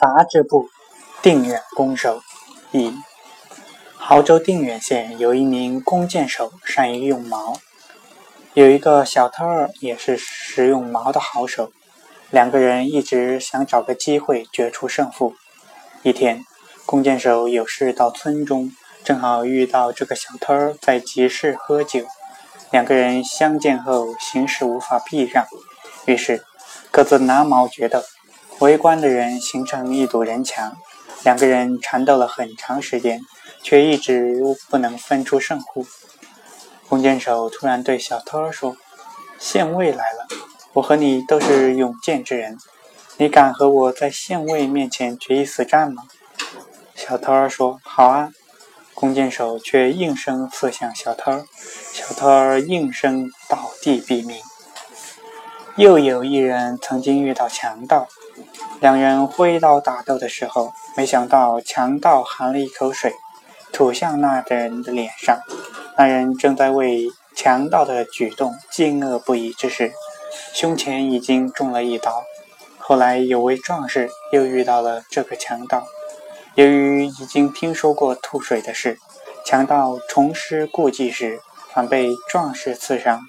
杂志部定远弓手一，亳州定远县有一名弓箭手，善于用矛；有一个小偷儿，也是使用矛的好手。两个人一直想找个机会决出胜负。一天，弓箭手有事到村中，正好遇到这个小偷儿在集市喝酒。两个人相见后，形势无法避让，于是各自拿矛决斗。围观的人形成一堵人墙，两个人缠斗了很长时间，却一直不能分出胜负。弓箭手突然对小偷说：“县尉来了，我和你都是勇剑之人，你敢和我在县尉面前决一死战吗？”小偷说：“好啊。”弓箭手却应声刺向小偷，小偷应声倒地毙命。又有一人曾经遇到强盗。两人挥刀打斗的时候，没想到强盗含了一口水，吐向那人的脸上。那人正在为强盗的举动惊愕不已之时，胸前已经中了一刀。后来有位壮士又遇到了这个强盗，由于已经听说过吐水的事，强盗重施故技时，反被壮士刺伤，